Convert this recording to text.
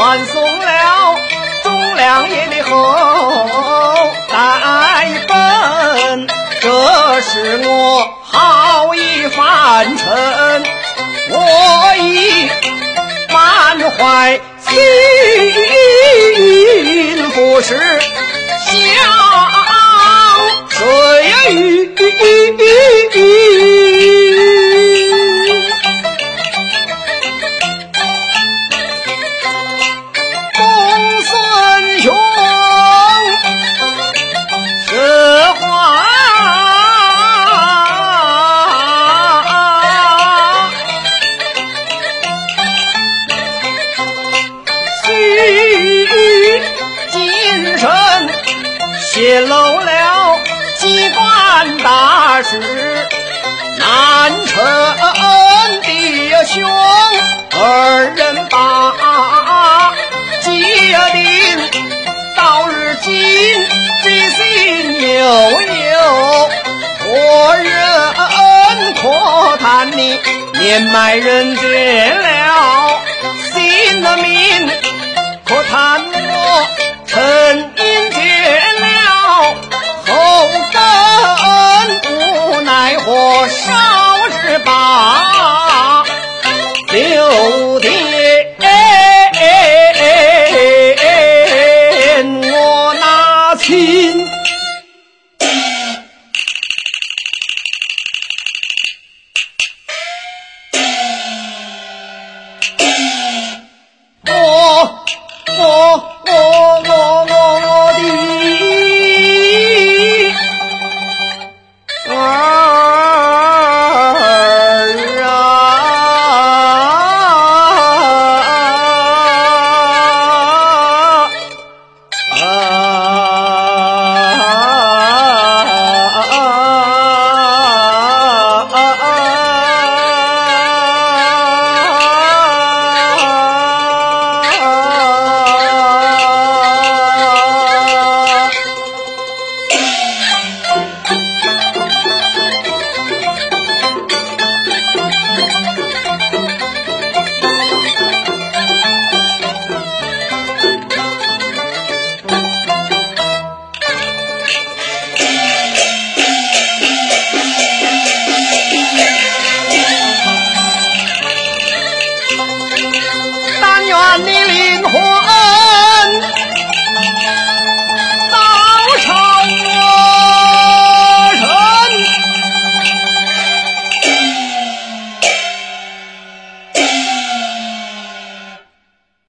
断送了忠良爷的后代本。这是我好意凡尘，我已满怀心，不是想谁公泄露了机关大事，难成弟兄二人把结定。到如今，这心悠悠，何人可叹你年迈人绝头顶